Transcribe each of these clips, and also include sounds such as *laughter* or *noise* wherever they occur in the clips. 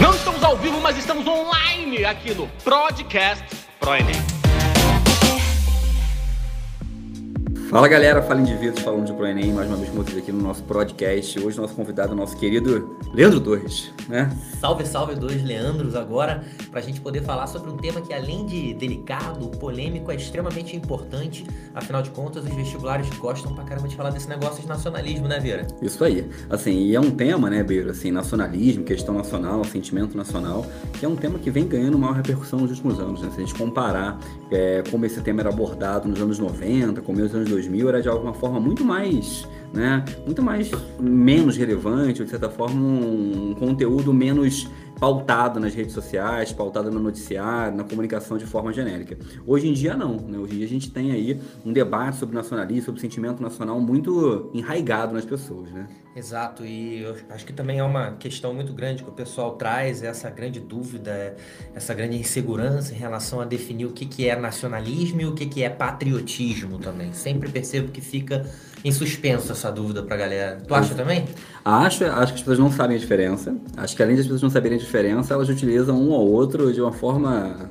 Não estamos ao vivo, mas estamos online aqui no Podcast ProEnem. Fala galera, fala indivíduos falando de ProEnem, mais uma vez com vocês aqui no nosso podcast. Hoje nosso convidado é nosso querido Leandro Torres, né? Salve, salve, dois Leandros agora, para a gente poder falar sobre um tema que além de delicado, polêmico, é extremamente importante. Afinal de contas, os vestibulares gostam pra caramba de falar desse negócio de nacionalismo, né, Vera? Isso aí. Assim, e é um tema, né, Beiro, assim, nacionalismo, questão nacional, sentimento nacional, que é um tema que vem ganhando maior repercussão nos últimos anos, né? Se a gente comparar é, como esse tema era abordado nos anos 90, começo dos anos 2000, era de alguma forma muito mais, né, muito mais menos relevante, de certa forma um conteúdo menos pautado nas redes sociais, pautado no noticiário, na comunicação de forma genérica. Hoje em dia não, né? Hoje em dia a gente tem aí um debate sobre nacionalismo, sobre sentimento nacional muito enraigado nas pessoas, né? Exato, e eu acho que também é uma questão muito grande que o pessoal traz, essa grande dúvida, essa grande insegurança em relação a definir o que, que é nacionalismo e o que, que é patriotismo também. Sempre percebo que fica em suspenso essa dúvida pra galera. Tu acha também? Acho, acho que as pessoas não sabem a diferença. Acho que além das pessoas não saberem a diferença, elas utilizam um ou outro de uma forma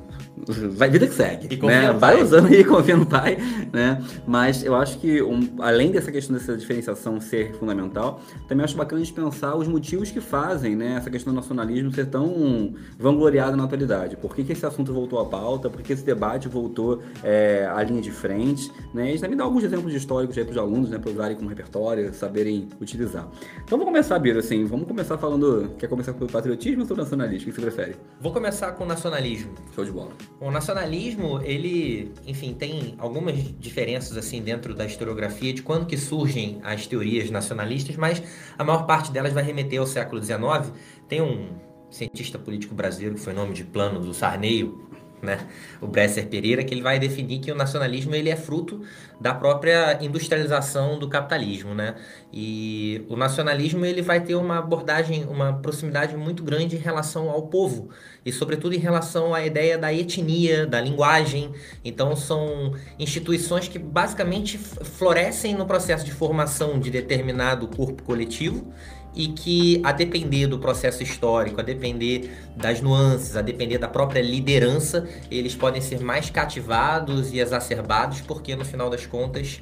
vai vida que segue, E né? Vai usando e *laughs* confia no pai, né? Mas eu acho que um- além dessa questão dessa diferenciação ser fundamental, também acho bacana a gente pensar os motivos que fazem, né, essa questão do nacionalismo ser tão vangloriado na atualidade. Por que, que esse assunto voltou à pauta? Por que esse debate voltou é, à linha de frente? Né? E também dá alguns exemplos históricos aí para os alunos, né, para usarem como repertório, saberem utilizar. Então vamos começar, Biro, assim, vamos começar falando, quer começar pelo patriotismo ou pelo nacionalismo? O que você prefere? Vou começar com o nacionalismo. Show de bola. O nacionalismo, ele, enfim, tem algumas diferenças assim dentro da historiografia de quando que surgem as teorias nacionalistas, mas a maior parte delas vai remeter ao século XIX. Tem um cientista político brasileiro que foi nome de plano do Sarneio, né, o Bresser Pereira, que ele vai definir que o nacionalismo ele é fruto da própria industrialização do capitalismo, né? E o nacionalismo ele vai ter uma abordagem, uma proximidade muito grande em relação ao povo e sobretudo em relação à ideia da etnia, da linguagem. Então são instituições que basicamente florescem no processo de formação de determinado corpo coletivo e que, a depender do processo histórico, a depender das nuances, a depender da própria liderança, eles podem ser mais cativados e exacerbados, porque no final das contas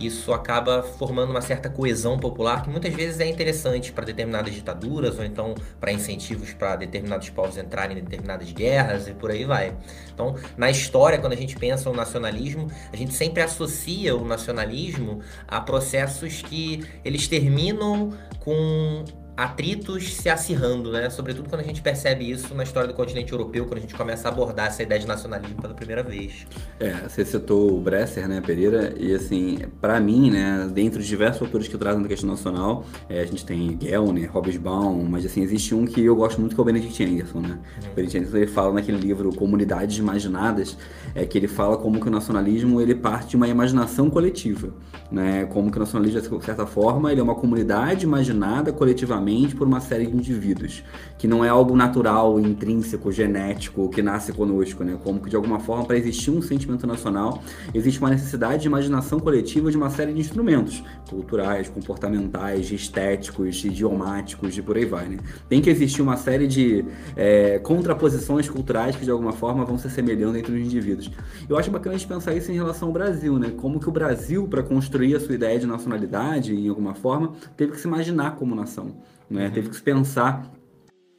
isso acaba formando uma certa coesão popular que muitas vezes é interessante para determinadas ditaduras ou então para incentivos para determinados povos entrarem em determinadas guerras e por aí vai. Então, na história, quando a gente pensa no nacionalismo, a gente sempre associa o nacionalismo a processos que eles terminam com atritos se acirrando, né? Sobretudo quando a gente percebe isso na história do continente europeu, quando a gente começa a abordar essa ideia de nacionalismo pela primeira vez. É, você citou o Bresser, né, Pereira, e assim, pra mim, né, dentre os diversos autores que trazem da questão nacional, é, a gente tem Gellner, Hobsbawm, mas assim, existe um que eu gosto muito que é o Benedict Anderson, né? O Benedict Anderson, ele fala naquele livro Comunidades Imaginadas, é que ele fala como que o nacionalismo, ele parte de uma imaginação coletiva, né? Como que o nacionalismo, de certa forma, ele é uma comunidade imaginada coletivamente por uma série de indivíduos, que não é algo natural, intrínseco, genético, que nasce conosco, né? Como que de alguma forma para existir um sentimento nacional, existe uma necessidade de imaginação coletiva de uma série de instrumentos culturais, comportamentais, estéticos, idiomáticos e por aí vai, né? Tem que existir uma série de é, contraposições culturais que de alguma forma vão se assemelhando entre os indivíduos. Eu acho bacana a gente pensar isso em relação ao Brasil, né? Como que o Brasil, para construir a sua ideia de nacionalidade, em alguma forma, teve que se imaginar como nação, né? Teve que se pensar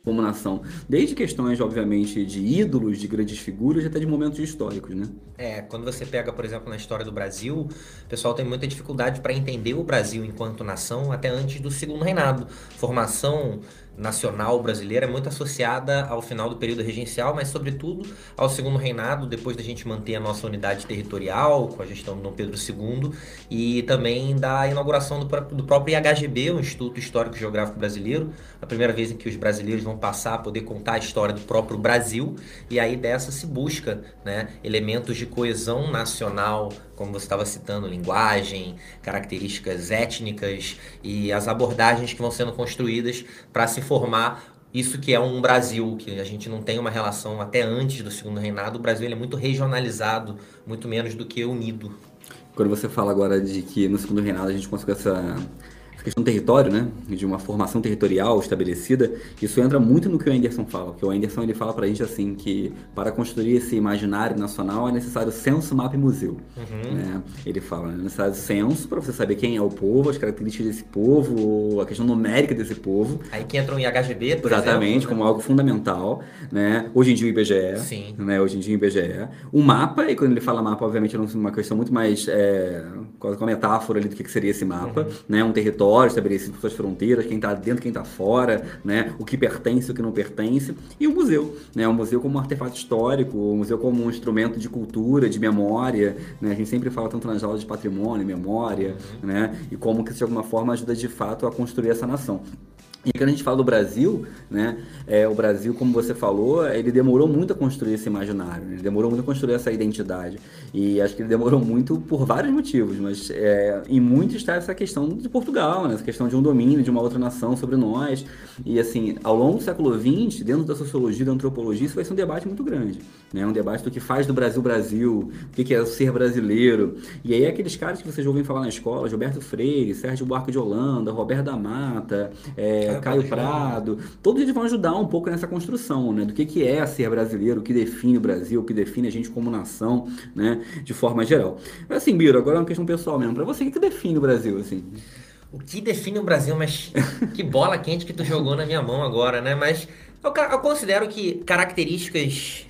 como nação. Desde questões, obviamente, de ídolos, de grandes figuras, até de momentos históricos, né? É, quando você pega, por exemplo, na história do Brasil, o pessoal tem muita dificuldade para entender o Brasil enquanto nação até antes do segundo reinado. Formação nacional brasileira é muito associada ao final do período regencial, mas sobretudo ao segundo reinado, depois da gente manter a nossa unidade territorial com a gestão do Dom Pedro II e também da inauguração do, do próprio IHGB, o Instituto Histórico Geográfico Brasileiro, a primeira vez em que os brasileiros vão passar a poder contar a história do próprio Brasil, e aí dessa se busca né, elementos de coesão nacional, como você estava citando, linguagem, características étnicas e as abordagens que vão sendo construídas para se formar isso que é um Brasil, que a gente não tem uma relação até antes do segundo reinado, o Brasil é muito regionalizado, muito menos do que unido. Quando você fala agora de que no segundo reinado a gente conseguiu essa, questão do território, né, de uma formação territorial estabelecida, isso entra muito no que o Anderson fala, porque o Anderson ele fala pra gente assim que para construir esse imaginário nacional é necessário censo, mapa e museu. Uhum. Né? Ele fala, é necessário censo para você saber quem é o povo, as características desse povo, a questão numérica desse povo. Aí que entram em IHGB, por Exatamente, exemplo, como algo fundamental, né? Hoje em dia o IBGE, Sim. né? Hoje em dia o IBGE. O mapa, e quando ele fala mapa, obviamente é uma questão muito mais, é, quase uma metáfora ali do que seria esse mapa, uhum. né? Um território estabelecido por suas fronteiras, quem está dentro, quem está fora, né? O que pertence, o que não pertence. E o museu, né? O museu como um artefato histórico, o museu como um instrumento de cultura, de memória, né? A gente sempre fala tanto nas aulas de patrimônio, memória, uhum. né? E como que de alguma forma ajuda de fato a construir essa nação. E quando a gente fala do Brasil, né, é, o Brasil, como você falou, ele demorou muito a construir esse imaginário, ele demorou muito a construir essa identidade. E acho que ele demorou muito por vários motivos, mas é, em muito está essa questão de Portugal, né, essa questão de um domínio de uma outra nação sobre nós. E assim, ao longo do século XX, dentro da sociologia, da antropologia, isso vai ser um debate muito grande. Né? Um debate do que faz do Brasil Brasil, o que é ser brasileiro. E aí aqueles caras que vocês ouvem falar na escola, Gilberto Freire, Sérgio Buarque de Holanda, Roberto da Mata, é, Caio Prado, todos eles vão ajudar um pouco nessa construção, né? Do que, que é ser brasileiro, o que define o Brasil, o que define a gente como nação, né? De forma geral. Mas assim, Biro, agora é uma questão pessoal mesmo. Para você, o que, que define o Brasil, assim? O que define o Brasil, mas que bola quente que tu jogou na minha mão agora, né? Mas eu, eu considero que características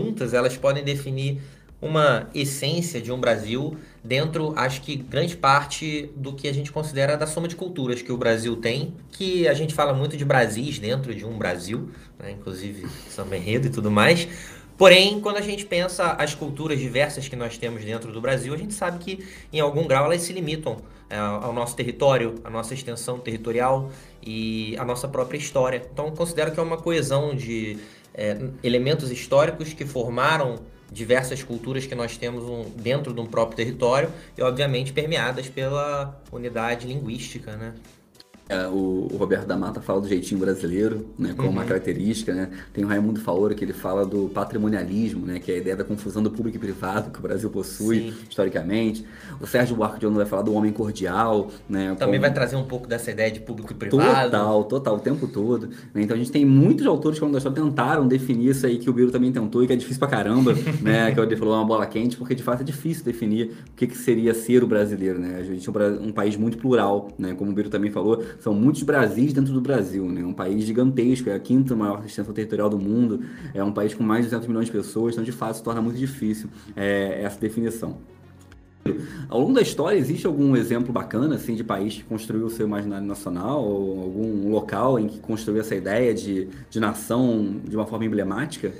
juntas, elas podem definir uma essência de um Brasil dentro, acho que grande parte do que a gente considera da soma de culturas que o Brasil tem, que a gente fala muito de Brasis dentro de um Brasil, né? inclusive samba enredo e tudo mais. Porém, quando a gente pensa as culturas diversas que nós temos dentro do Brasil, a gente sabe que em algum grau elas se limitam é, ao nosso território, à nossa extensão territorial e à nossa própria história. Então, considero que é uma coesão de é, elementos históricos que formaram diversas culturas que nós temos um, dentro de um próprio território e, obviamente, permeadas pela unidade linguística, né? É, o, o, Roberto da Mata fala do jeitinho brasileiro, né, como uhum. uma característica, né? Tem o Raimundo Faora que ele fala do patrimonialismo, né, que é a ideia da confusão do público e privado que o Brasil possui Sim. historicamente. O Sérgio Buarque de Holanda vai falar do homem cordial, né? Também como... vai trazer um pouco dessa ideia de público e privado. Total, total, o tempo todo. Né? Então a gente tem muitos autores que ao longo da história tentaram definir isso aí que o Biro também tentou e que é difícil pra caramba, *laughs* né? Que ele falou uma bola quente, porque de fato é difícil definir o que, que seria ser o brasileiro, né? A gente é um, um país muito plural, né? Como o Biro também falou, são muitos Brasis dentro do Brasil, né? Um país gigantesco, é a quinta maior extensão territorial do mundo, é um país com mais de 200 milhões de pessoas, então de fato se torna muito difícil é, essa definição. Ao longo da história, existe algum exemplo bacana assim de país que construiu o seu imaginário nacional, ou algum local em que construiu essa ideia de, de nação de uma forma emblemática?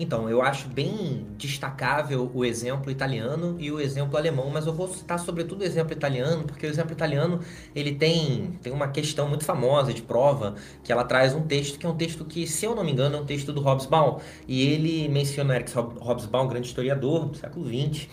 Então, eu acho bem destacável o exemplo italiano e o exemplo alemão, mas eu vou citar sobretudo o exemplo italiano, porque o exemplo italiano ele tem, tem uma questão muito famosa de prova, que ela traz um texto que é um texto que, se eu não me engano, é um texto do Hobsbawm, e ele menciona Eric Hobsbawm, grande historiador do século XX,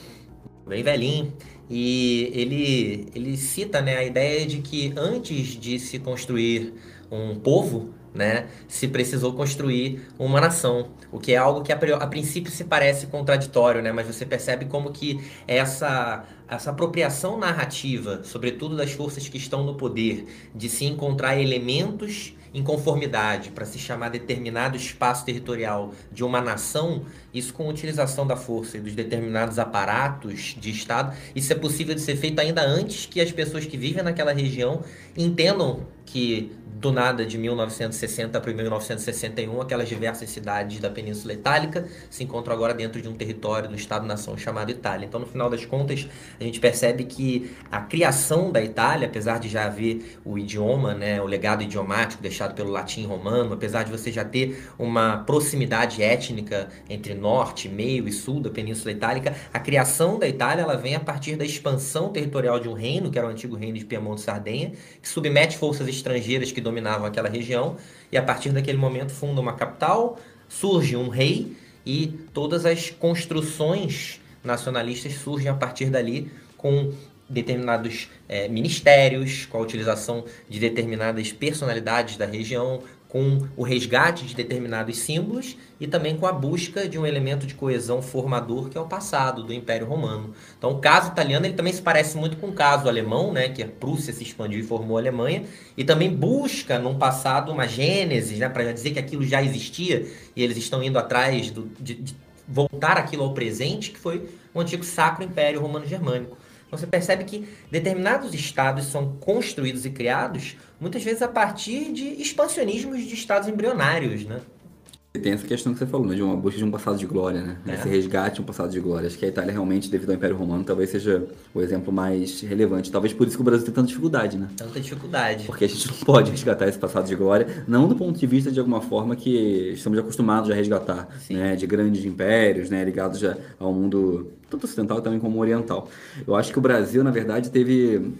bem velhinho, e ele, ele cita né, a ideia de que antes de se construir um povo, né, se precisou construir uma nação, o que é algo que a, a, princípio se parece contraditório, né, mas você percebe como que essa essa apropriação narrativa, sobretudo das forças que estão no poder, de se encontrar elementos em conformidade para se chamar determinado espaço territorial de uma nação, isso com utilização da força e dos determinados aparatos de Estado, isso é possível de ser feito ainda antes que as pessoas que vivem naquela região entendam que do nada de 1960 para 1961, aquelas diversas cidades da Península Itálica se encontram agora dentro de um território do Estado-nação chamado Itália. Então, no final das contas, a gente percebe que a criação da Itália, apesar de já haver o idioma, né, o legado idiomático deixado pelo latim romano, apesar de você já ter uma proximidade étnica entre norte, meio e sul da Península Itálica, a criação da Itália ela vem a partir da expansão territorial de um reino, que era o antigo reino de Piemonte e Sardenha, que submete forças estrangeiras que dominavam aquela região, e a partir daquele momento funda uma capital, surge um rei e todas as construções nacionalistas surgem a partir dali com determinados é, ministérios, com a utilização de determinadas personalidades da região, com o resgate de determinados símbolos e também com a busca de um elemento de coesão formador que é o passado do Império Romano. Então, o caso italiano ele também se parece muito com o caso alemão, né, que a Prússia se expandiu e formou a Alemanha, e também busca num passado uma gênese, né, para dizer que aquilo já existia e eles estão indo atrás do, de, de voltar aquilo ao presente, que foi o antigo Sacro Império Romano-Germânico. Você percebe que determinados estados são construídos e criados muitas vezes a partir de expansionismos de estados embrionários, né? Tem essa questão que você falou, né, de uma busca de um passado de glória, né? É. Esse resgate de um passado de glória. Acho que a Itália realmente, devido ao Império Romano, talvez seja o exemplo mais relevante. Talvez por isso que o Brasil tem tanta dificuldade, né? Tanta dificuldade. Porque a gente não pode resgatar esse passado de glória, não do ponto de vista de alguma forma que estamos acostumados a resgatar, Sim. né? De grandes impérios, né? Ligados já ao mundo tanto ocidental também como oriental. Eu acho que o Brasil, na verdade, teve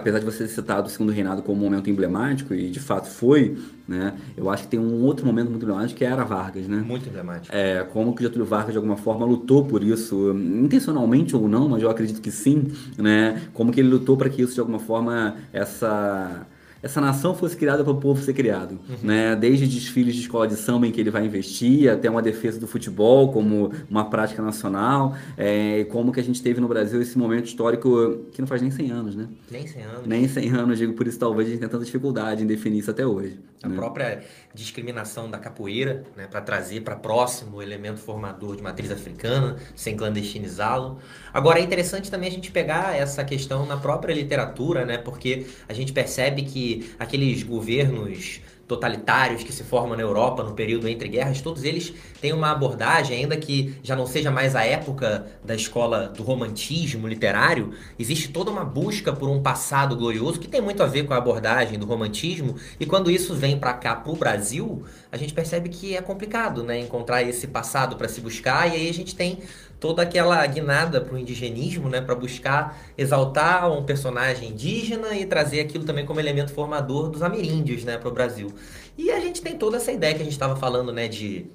apesar de você ter citado o segundo reinado como um momento emblemático, e de fato foi, né? Eu acho que tem um outro momento muito emblemático que era Vargas, né? Muito emblemático. É, como que Getúlio Vargas, de alguma forma, lutou por isso, intencionalmente ou não, mas eu acredito que sim, né? Como que ele lutou para que isso, de alguma forma, essa essa nação fosse criada para o povo ser criado, uhum. né? Desde desfiles de escola de samba em que ele vai investir, até uma defesa do futebol como uma prática nacional, é, como que a gente teve no Brasil esse momento histórico que não faz nem 100 anos, né? Nem 100 anos. Nem 100 anos, digo, por isso talvez a gente tenha tanta dificuldade em definir isso até hoje. A né? própria discriminação da capoeira, né, para trazer para próximo o elemento formador de matriz africana, sem clandestinizá-lo. Agora é interessante também a gente pegar essa questão na própria literatura, né, porque a gente percebe que aqueles governos totalitários que se formam na Europa no período entre guerras, todos eles têm uma abordagem, ainda que já não seja mais a época da escola do romantismo literário, existe toda uma busca por um passado glorioso que tem muito a ver com a abordagem do romantismo, e quando isso vem para cá, para o Brasil, a gente percebe que é complicado né, encontrar esse passado para se buscar, e aí a gente tem toda aquela guinada para o indigenismo, né, para buscar exaltar um personagem indígena e trazer aquilo também como elemento formador dos ameríndios, né, para o Brasil. E a gente tem toda essa ideia que a gente estava falando, né, de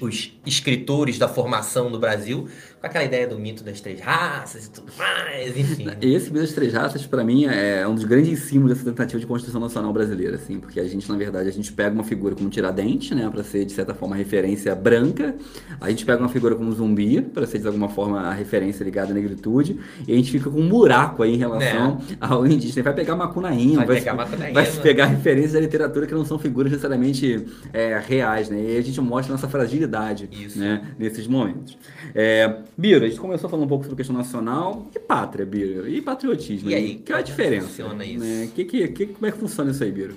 os escritores da formação do Brasil, com aquela ideia do mito das três raças e tudo mais, enfim. *laughs* Esse mito das três raças, para mim, é um dos grandes símbolos dessa tentativa de Constituição Nacional brasileira, assim, porque a gente, na verdade, a gente pega uma figura como Tiradentes, né, para ser, de certa forma, a referência branca, a gente pega uma figura como Zumbi, para ser, de alguma forma, a referência ligada à negritude, e a gente fica com um buraco aí em relação é. ao indígena. Vai pegar Macunaíma, vai, vai, pegar, Macunaíma. vai pegar referências da literatura que não são figuras necessariamente é, reais, né, e a gente mostra nossa fragilidade, Isso. né, nesses momentos. É, Biro, a gente começou falando um pouco sobre questão nacional e pátria, Biro, e patriotismo. E aí, que é a diferença? Funciona isso? Né? Que, que, que, como é que funciona isso aí, Biro?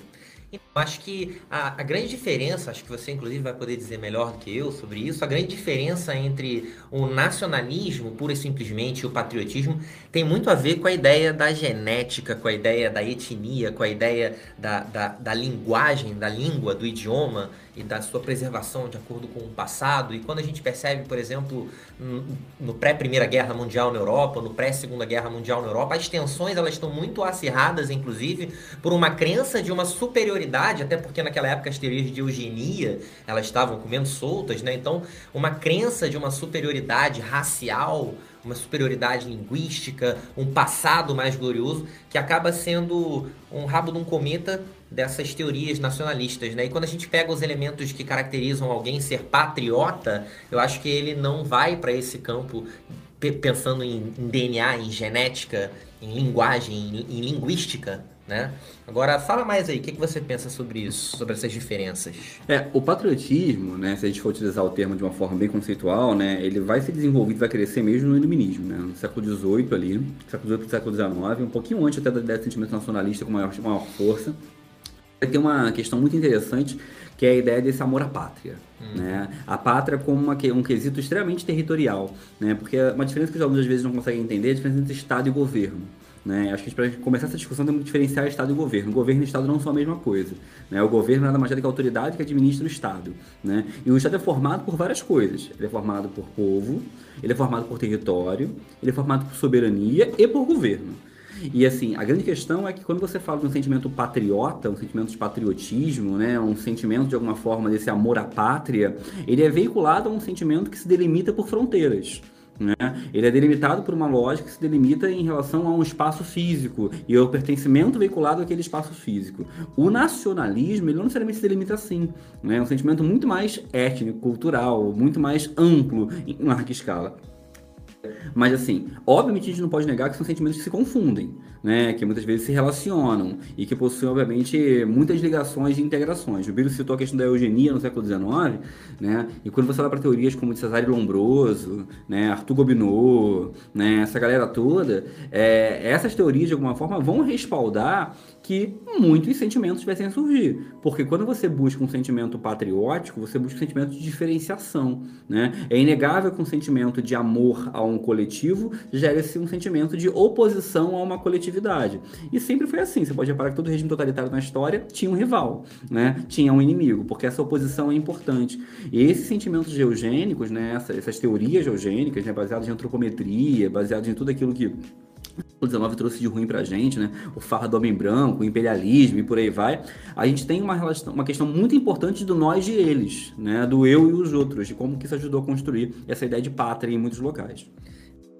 Então, acho que a, a, grande diferença, acho que você inclusive vai poder dizer melhor do que eu sobre isso, a grande diferença entre o nacionalismo, pura e simplesmente, e o patriotismo, tem muito a ver com a ideia da genética, com a ideia da etnia, com a ideia da, da, da linguagem, da língua, do idioma e da sua preservação de acordo com o passado. E quando a gente percebe, por exemplo, no pré-Primeira Guerra Mundial na Europa, no pré-Segunda Guerra Mundial na Europa, as tensões elas estão muito acirradas, inclusive, por uma crença de uma superioridade, até porque naquela época as teorias de eugenia elas estavam comendo soltas, né? Então, uma crença de uma superioridade racial uma superioridade linguística, um passado mais glorioso, que acaba sendo um rabo de um cometa dessas teorias nacionalistas, né? E quando a gente pega os elementos que caracterizam alguém ser patriota, eu acho que ele não vai para esse campo pensando em, em, DNA, em genética, em linguagem, em, em linguística, né? Agora, fala mais aí, o que, que você pensa sobre isso, sobre essas diferenças? É, o patriotismo, né, se a gente for utilizar o termo de uma forma bem conceitual, né, ele vai ser desenvolvido, vai crescer mesmo no iluminismo, né, no século XVIII ali, século XVIII século XIX, um pouquinho antes até da ideia de sentimento nacionalista com maior, maior força. Tem uma questão muito interessante que é a ideia desse amor à pátria. Hum. Né? A pátria como uma, um quesito extremamente territorial, né? porque uma diferença que os alunos às vezes não conseguem entender é a diferença entre Estado e governo. Né? Acho que para começar essa discussão temos que diferenciar Estado e governo. Governo e Estado não são a mesma coisa. Né? O governo nada mais é que a autoridade que administra o Estado. Né? E o Estado é formado por várias coisas. Ele é formado por povo, ele é formado por território, ele é formado por soberania e por governo. E assim, a grande questão é que quando você fala de um sentimento patriota, um sentimento de patriotismo, né, um sentimento de alguma forma desse amor à pátria, ele é veiculado a um sentimento que se delimita por fronteiras. Né? Ele é delimitado por uma lógica que se delimita em relação a um espaço físico e ao pertencimento veiculado àquele espaço físico. O nacionalismo, ele não necessariamente se delimita assim. Né? É um sentimento muito mais étnico, cultural, muito mais amplo em larga escala. Mas assim, obviamente a gente não pode negar que são sentimentos que se confundem, né? Que muitas vezes se relacionam e que possuem, obviamente, muitas ligações e integrações. O Biro citou a questão da eugenia no século XIX, né? E quando você olha para teorias como de Cesare Lombroso, né? Arthur Gobineau, né? Essa galera toda, é, essas teorias de alguma forma vão respaldar que muitos sentimentos tivessem a surgir. Porque quando você busca um sentimento patriótico, você busca um sentimento de diferenciação. Né? É inegável que um sentimento de amor a um coletivo gere-se um sentimento de oposição a uma coletividade. E sempre foi assim. Você pode reparar que todo regime totalitário na história tinha um rival, né? tinha um inimigo, porque essa oposição é importante. E esses sentimentos geogênicos, né? essas teorias geogênicas, né? baseadas em antropometria, baseadas em tudo aquilo que o 19 trouxe de ruim pra gente, né? O farra do homem branco, o imperialismo e por aí vai. A gente tem uma, relação, uma questão muito importante do nós e eles, né? Do eu e os outros, de como que isso ajudou a construir essa ideia de pátria em muitos locais.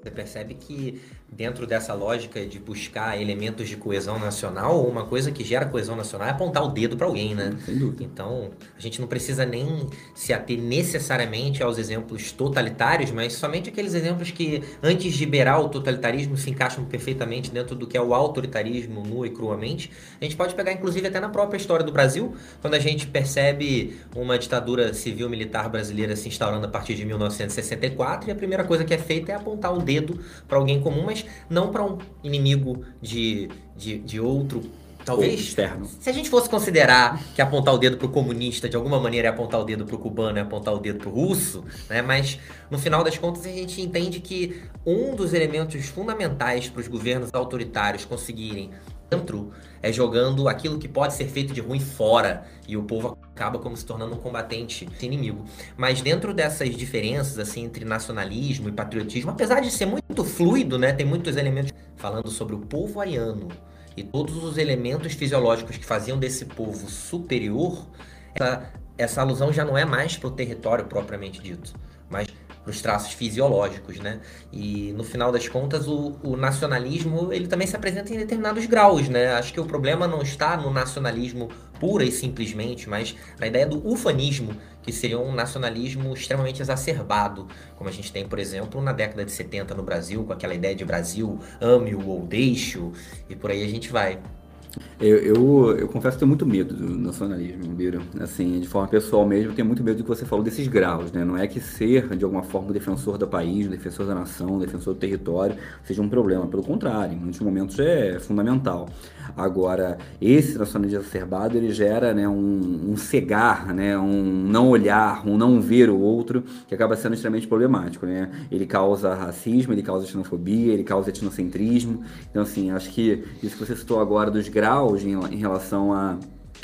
Você percebe que dentro dessa lógica de buscar elementos de coesão nacional, uma coisa que gera coesão nacional é apontar o dedo para alguém, né? Sem dúvida. Então, a gente não precisa nem se ater necessariamente aos exemplos totalitários, mas somente aqueles exemplos que, antes de liberar o totalitarismo, se encaixam perfeitamente dentro do que é o autoritarismo, nu e cruamente. A gente pode pegar, inclusive, até na própria história do Brasil, quando a gente percebe uma ditadura civil-militar brasileira se instaurando a partir de 1964, e a primeira coisa que é feita é apontar o dedo para alguém comum, mas não para um inimigo de, de, de outro Talvez. externo. Se a gente fosse considerar que apontar o dedo pro comunista de alguma maneira é apontar o dedo pro cubano, é apontar o dedo pro russo, né? Mas no final das contas a gente entende que um dos elementos fundamentais para os governos autoritários conseguirem dentro é jogando aquilo que pode ser feito de ruim fora e o povo acaba como se tornando um combatente inimigo. Mas dentro dessas diferenças assim entre nacionalismo e patriotismo, apesar de ser muito fluido, né, tem muitos elementos falando sobre o povo ariano e todos os elementos fisiológicos que faziam desse povo superior, essa, essa alusão já não é mais para o território propriamente dito, mas para os traços fisiológicos, né? E no final das contas, o, o, nacionalismo ele também se apresenta em determinados graus, né? Acho que o problema não está no nacionalismo pura e simplesmente, mas na ideia do ufanismo, que seria um nacionalismo extremamente exacerbado, como a gente tem, por exemplo, na década de 70 no Brasil, com aquela ideia de Brasil ame-o ou deixe-o, e por aí a gente vai. Eu, eu, eu, confesso que tenho muito medo do nacionalismo, Biro. Assim, de forma pessoal mesmo, eu tenho muito medo do que você falou desses graus, né? Não é que ser, de alguma forma, defensor do país, defensor da nação, defensor do território, seja um problema. Pelo contrário, em muitos momentos é fundamental. Agora, esse nacionalismo exacerbado, ele gera né, um, um cegar, né, um não olhar, um não ver o outro, que acaba sendo extremamente problemático, né? Ele causa racismo, ele causa xenofobia, ele causa etnocentrismo. Então, assim, acho que isso que você citou agora dos graus em, em relação a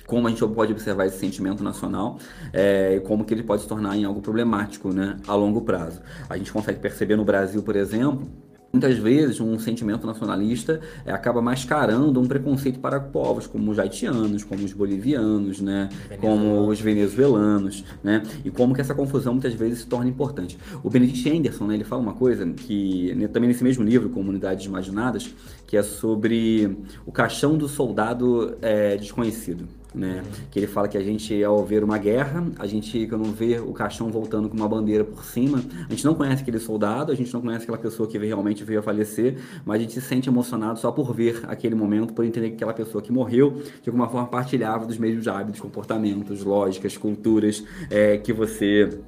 como a gente pode observar esse sentimento nacional é, e como que ele pode se tornar em algo problemático né, a longo prazo. A gente consegue perceber no Brasil, por exemplo, Muitas vezes um sentimento nacionalista é, acaba mascarando um preconceito para povos como os haitianos, como os bolivianos, né, como os venezuelanos, né, e como que essa confusão muitas vezes se torna importante. O Benedict Anderson, né, ele fala uma coisa que né, também nesse mesmo livro, Comunidades Imaginadas, que é sobre o caixão do soldado é, desconhecido né? Que ele fala que a gente, ao ver uma guerra, a gente, quando vê o caixão voltando com uma bandeira por cima, a gente não conhece aquele soldado, a gente não conhece aquela pessoa que realmente veio a falecer, mas a gente se sente emocionado só por ver aquele momento, por entender que aquela pessoa que morreu, de alguma forma, partilhava dos mesmos hábitos, comportamentos, lógicas, culturas é, que você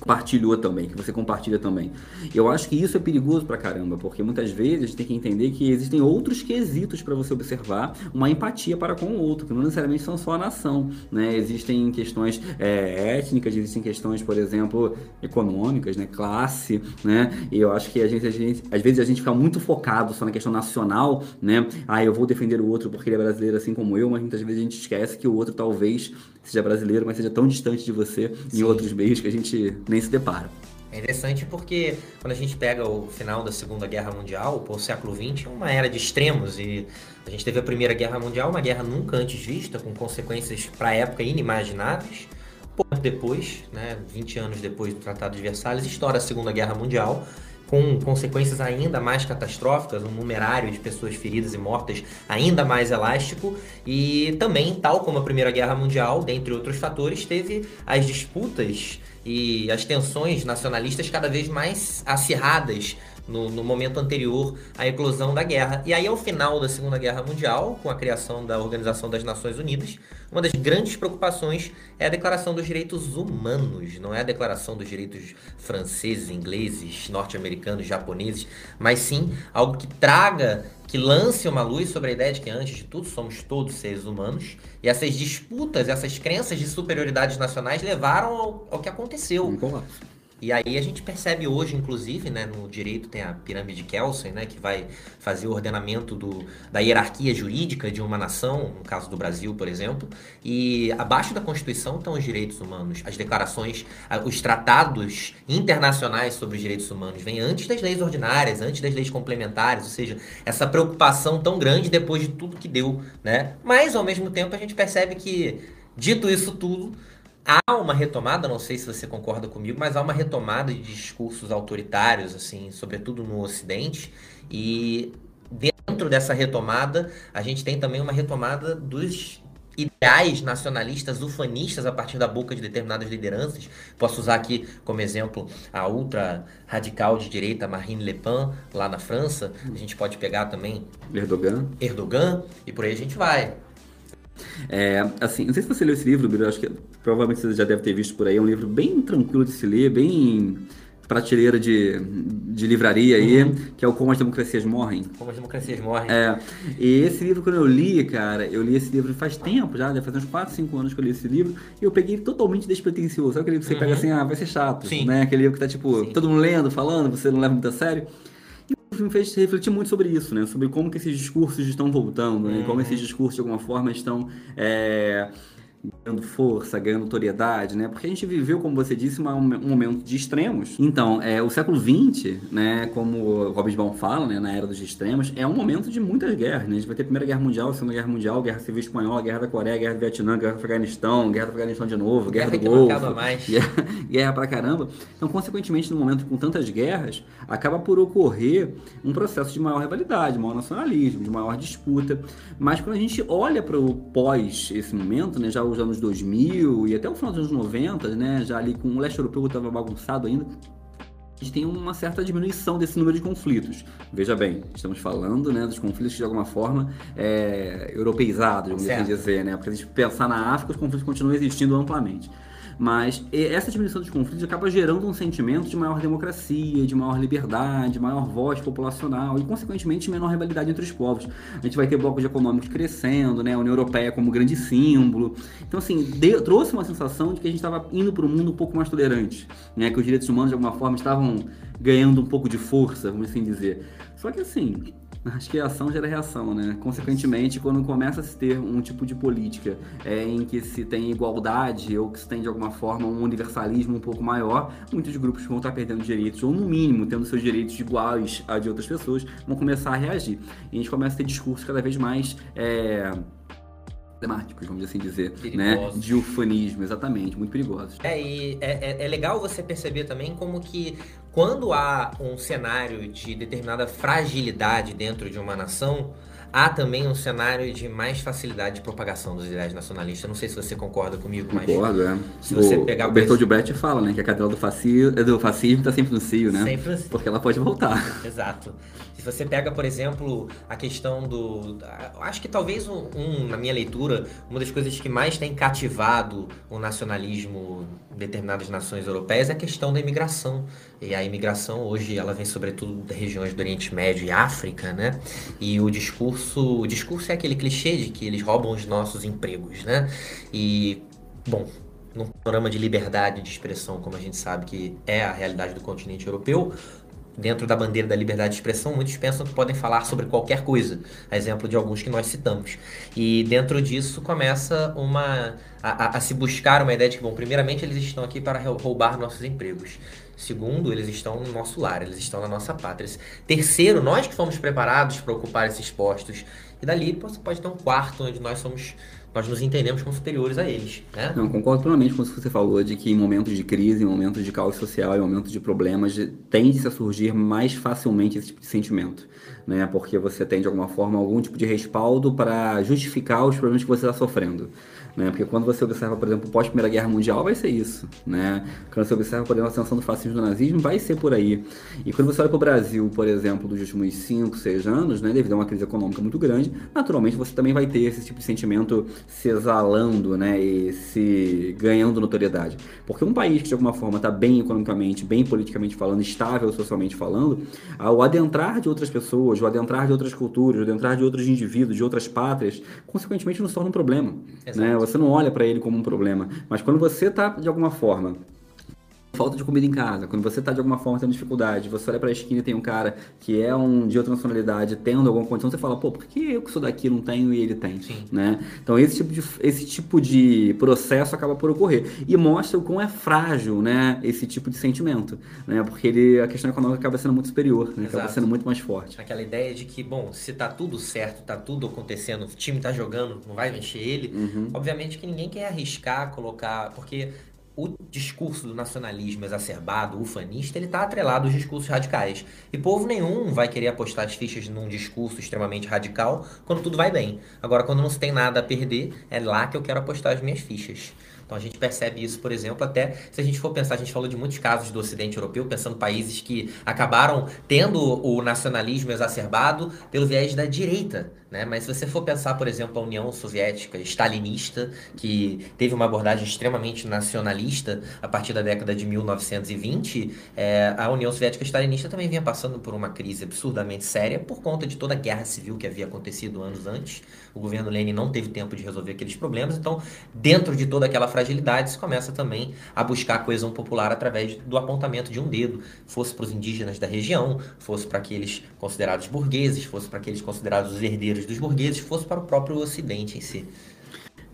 compartilhou também, que você compartilha também. Eu acho que isso é perigoso pra caramba, porque muitas vezes tem que entender que existem outros quesitos para você observar uma empatia para com o outro, que não necessariamente são só a nação, né? Existem questões é, étnicas, existem questões, por exemplo, econômicas, né? Classe, né? E eu acho que a gente, a gente, às vezes a gente fica muito focado só na questão nacional, né? Ah, eu vou defender o outro porque ele é brasileiro assim como eu, mas muitas vezes a gente esquece que o outro talvez seja brasileiro, mas seja tão distante de você Sim. em outros meios que a gente nem se depara. É interessante porque quando a gente pega o final da Segunda Guerra Mundial, o século XX, é uma era de extremos e a gente teve a Primeira Guerra Mundial, uma guerra nunca antes vista, com consequências para a época inimagináveis. Pouco depois, né, 20 anos depois do Tratado de Versalhes, estoura a Segunda Guerra Mundial com consequências ainda mais catastróficas, um numerário de pessoas feridas e mortas ainda mais elástico, e também, tal como a Primeira Guerra Mundial, dentre outros fatores, teve as disputas e as tensões nacionalistas cada vez mais acirradas no, no, momento anterior à eclosão da guerra. E aí, ao final da Segunda Guerra Mundial, com a criação da Organização das Nações Unidas, uma das grandes preocupações é a Declaração dos Direitos Humanos, não é a Declaração dos Direitos franceses, ingleses, norte-americanos, japoneses, mas sim algo que traga, que lance uma luz sobre a ideia de que, antes de tudo, somos todos seres humanos. E essas disputas, essas crenças de superioridades nacionais levaram ao, ao que aconteceu. Um colapso. E aí a gente percebe hoje, inclusive, né, no direito tem a pirâmide de Kelsen, né, que vai fazer o ordenamento do, da hierarquia jurídica de uma nação, no caso do Brasil, por exemplo, e abaixo da Constituição estão os direitos humanos, as declarações, os tratados internacionais sobre os direitos humanos vêm antes das leis ordinárias, antes das leis complementares, ou seja, essa preocupação tão grande depois de tudo que deu, né? Mas ao mesmo tempo a gente percebe que dito isso tudo, há uma retomada, não sei se você concorda comigo, mas há uma retomada de discursos autoritários, assim, sobretudo no Ocidente, e dentro dessa retomada, a gente tem também uma retomada dos ideais nacionalistas, ufanistas a partir da boca de determinadas lideranças. Posso usar aqui como exemplo a ultra radical de direita Marine Le Pen, lá na França. A gente pode pegar também Erdogan. Erdogan, e por aí a gente vai. É, assim, não sei se você leu esse livro, Biro, acho que provavelmente você já deve ter visto por aí. É um livro bem tranquilo de se ler, bem prateleira de, de livraria aí, uhum. que é o Como as Democracias Morrem. Como as Democracias Morrem. É. E esse livro, quando eu li, cara, eu li esse livro faz tempo já, deve fazer uns 4, 5 anos que eu li esse livro, e eu peguei totalmente despretensioso. Sabe aquele livro que você uhum. pega assim, ah, vai ser chato, Sim. né? Aquele livro que tá, tipo, Sim. todo mundo lendo, falando, você não leva muito a sério. O filme fez refletir muito sobre isso, né? Sobre como que esses discursos estão voltando, né? Como esses uhum. discursos, de alguma forma, estão... É ganhando força, ganhando notoriedade, né? Porque a gente viveu, como você disse, uma, um momento de extremos. Então, é, o século XX, né, como o Hobsbawm fala, né, na era dos extremos, é um momento de muitas guerras, né? A gente vai ter Primeira Guerra Mundial, Segunda Guerra Mundial, Guerra Civil Espanhola, Guerra da Coreia, Guerra do Vietnã, Guerra do Afeganistão, Guerra do Afeganistão de novo, Guerra, guerra do Golfo, guerra, *laughs* guerra pra caramba. Então, consequentemente, no momento com tantas guerras, acaba por ocorrer um processo de maior rivalidade, maior nacionalismo, de maior disputa. Mas quando a gente olha para o pós esse momento, né, já os anos 2000 e até o final dos anos 90, né, já ali com o leste europeu que estava bagunçado ainda, a gente tem uma certa diminuição desse número de conflitos. Veja bem, estamos falando né, dos conflitos que de alguma forma é, europeizados, vamos assim dizer, né? Porque se a gente pensar na África, os conflitos continuam existindo amplamente. Mas essa diminuição dos conflitos acaba gerando um sentimento de maior democracia, de maior liberdade, maior voz populacional e, consequentemente, menor rivalidade entre os povos. A gente vai ter blocos econômicos crescendo, né? a União Europeia como grande símbolo. Então, assim, deu, trouxe uma sensação de que a gente estava indo para um mundo um pouco mais tolerante, né? que os direitos humanos, de alguma forma, estavam ganhando um pouco de força, vamos assim dizer. Só que, assim, *laughs* Acho que ação gera reação, né? Consequentemente, quando começa a se ter um tipo de política é, em que se tem igualdade ou que se tem de alguma forma um universalismo um pouco maior, muitos grupos vão estar perdendo direitos, ou no mínimo tendo seus direitos iguais a de outras pessoas, vão começar a reagir. E a gente começa a ter discursos cada vez mais. É, temáticos, vamos assim dizer, né? De ufanismo, exatamente, muito perigosos. É, e é, é, é, legal você perceber também como que quando há um cenário de determinada fragilidade dentro de uma nação, há também um cenário de mais facilidade de propagação dos ideais nacionalistas. Não sei se você concorda comigo, mas. Concordo, é. Se você o, pegar o Bertold Brecht fala, né, que a cadela do fascismo, do fascismo está sempre no cio, né? Sempre no cio. Porque ela pode voltar. Exato. Se você pega, por exemplo, a questão do. Acho que talvez um, um, na minha leitura, uma das coisas que mais tem cativado o nacionalismo em determinadas nações europeias é a questão da imigração. E a imigração hoje ela vem sobretudo das regiões do Oriente Médio e África, né? E o discurso, o discurso é aquele clichê de que eles roubam os nossos empregos, né? E bom, num panorama de liberdade de expressão, como a gente sabe que é a realidade do continente europeu, dentro da bandeira da liberdade de expressão, muitos pensam que podem falar sobre qualquer coisa, a exemplo de alguns que nós citamos. E dentro disso começa uma a, a, se buscar uma ideia de que, bom, primeiramente eles estão aqui para roubar nossos empregos. Segundo, eles estão no nosso lar, eles estão na nossa pátria. Terceiro, nós que fomos preparados para ocupar esses postos E dali você pode ter um quarto onde nós somos nós nos entendemos como superiores a eles. Né? Não, concordo plenamente com o que você falou, de que em momentos de crise, em momentos de caos social, em momentos de problemas, tende a surgir mais facilmente esse tipo de sentimento. Né? Porque você tem, de alguma forma, algum tipo de respaldo para justificar os problemas que você está sofrendo. Né? Porque quando você observa, por exemplo, pós-Primeira Guerra Mundial, vai ser isso. Né? Quando você observa, por exemplo, a ascensão do fascismo e do nazismo, vai ser por aí. E quando você olha para o Brasil, por exemplo, dos últimos 5, 6 anos, né, devido a uma crise econômica muito grande, naturalmente você também vai ter esse tipo de sentimento se exalando né, e se ganhando notoriedade. Porque um país que de alguma forma está bem economicamente, bem politicamente falando, estável socialmente falando, ao adentrar de outras pessoas, o adentrar de outras culturas, o adentrar de outros indivíduos, de outras pátrias, consequentemente nos torna um problema. Né? Você não olha para ele como um problema. Mas quando você está, de alguma forma, falta de comida em casa, quando você está de alguma forma tendo dificuldade, você olha para a esquina e tem um cara que é um de outra nacionalidade tendo alguma condição, você fala, pô, por que eu que sou daqui não tenho e ele tem? Sim. Né? Então esse tipo, de, esse tipo de processo acaba por ocorrer e mostra o quão é frágil, né, esse tipo de sentimento, né? Porque ele, a questão econômica acaba sendo muito superior, né? acaba sendo muito mais forte. Aquela ideia de que, bom, se tá tudo certo, tá tudo acontecendo, o time tá jogando, não vai mexer ele, uhum. obviamente que ninguém quer arriscar, colocar, porque o discurso do nacionalismo exacerbado, ufanista, ele está atrelado aos discursos radicais. E povo nenhum vai querer apostar as fichas num discurso extremamente radical quando tudo vai bem. Agora, quando não se tem nada a perder, é lá que eu quero apostar as minhas fichas. Então a gente percebe isso, por exemplo, até se a gente for pensar, a gente falou de muitos casos do Ocidente Europeu, pensando países que acabaram tendo o nacionalismo exacerbado pelo viés da direita. Né? Mas se você for pensar, por exemplo, a União Soviética stalinista, que teve uma abordagem extremamente nacionalista a partir da década de 1920, é, a União Soviética stalinista também vinha passando por uma crise absurdamente séria por conta de toda a guerra civil que havia acontecido anos antes. O governo Lenin não teve tempo de resolver aqueles problemas, então, dentro de toda aquela fragilidade, se começa também a buscar a coesão popular através do apontamento de um dedo, fosse para os indígenas da região, fosse para aqueles considerados burgueses, fosse para aqueles considerados os herdeiros dos burgueses, fosse para o próprio Ocidente em si.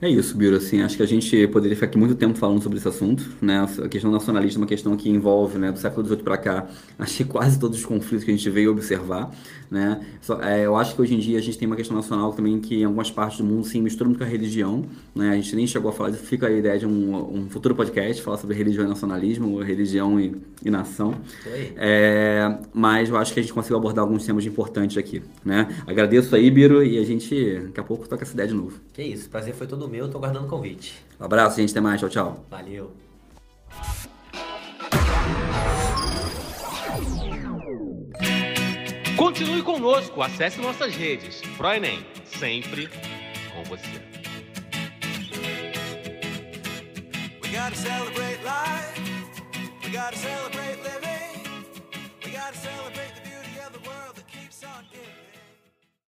É isso, Biro. Assim, acho que a gente poderia ficar aqui muito tempo falando sobre esse assunto. Né? A questão nacionalista é uma questão que envolve, né, do século XVIII para cá, acho que quase todos os conflitos que a gente veio observar. Né? Só, é, eu acho que hoje em dia a gente tem uma questão nacional também que em algumas partes do mundo se mistura muito com a religião. Né? A gente nem chegou a falar, fica a ideia de um, um futuro podcast, falar sobre religião e nacionalismo, religião e, e nação. É, mas eu acho que a gente conseguiu abordar alguns temas importantes aqui. Né? Agradeço aí, Biro, e a gente daqui a pouco toca essa ideia de novo. Que isso, prazer foi todo meu, tô guardando o convite. Um abraço, gente. Até mais. Tchau, tchau. Valeu. Continue conosco, acesse nossas redes. ProEnem, sempre com você. We gotta celebrate life. We gotta celebrate living. We gotta celebrate the beauty of the world that keeps on giving.